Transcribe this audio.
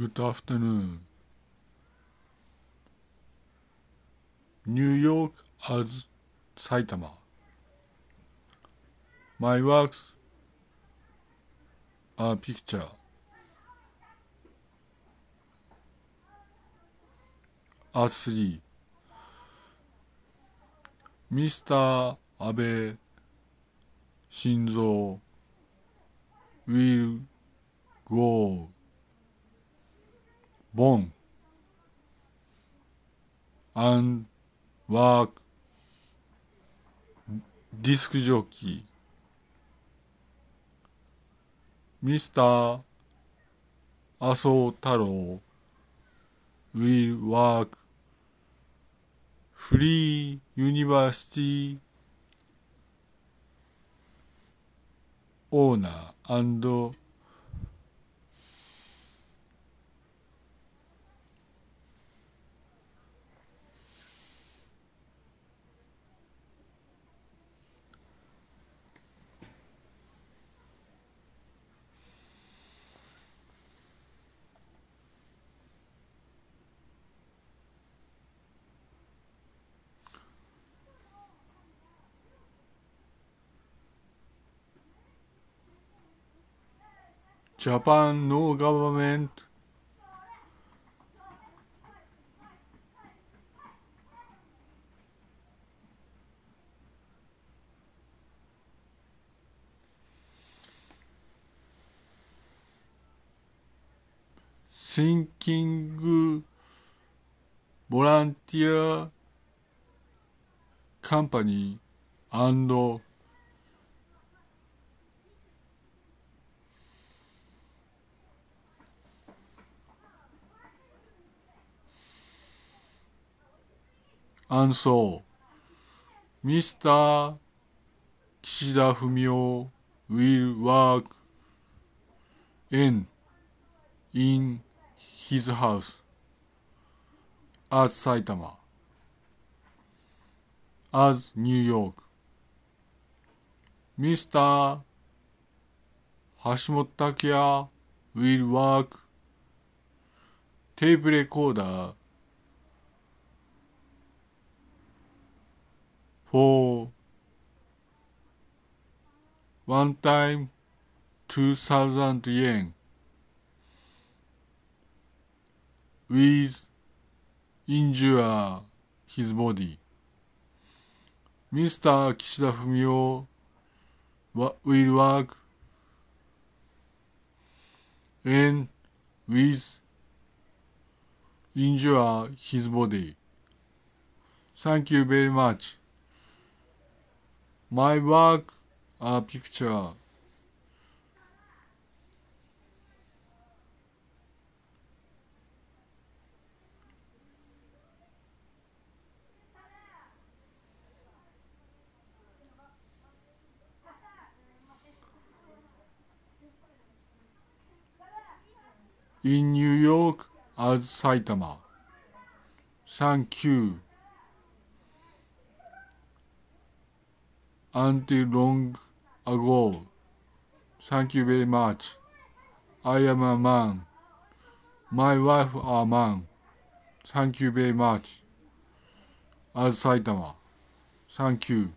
Good afternoon. New York as Saitama. My works are picture. As three. Mr. Abe Shinzo will go born and work disc jockey Mr. 麻生太郎 will work free university owner and Japan no government thinking volunteer company and and so Mr. 岸田文雄 will work in in his house as Saitama as New York Mr. 橋本拓也 will work tape recorder for one time 2000 yen with injure his body. Mr. Kishida Fumio will work and with injure his body. Thank you very much. My work a picture. in New York as Saitama. Thank you. Until long ago. Thank you very much. I am a man. My wife a man. Thank you very much. As Saitama. Thank you.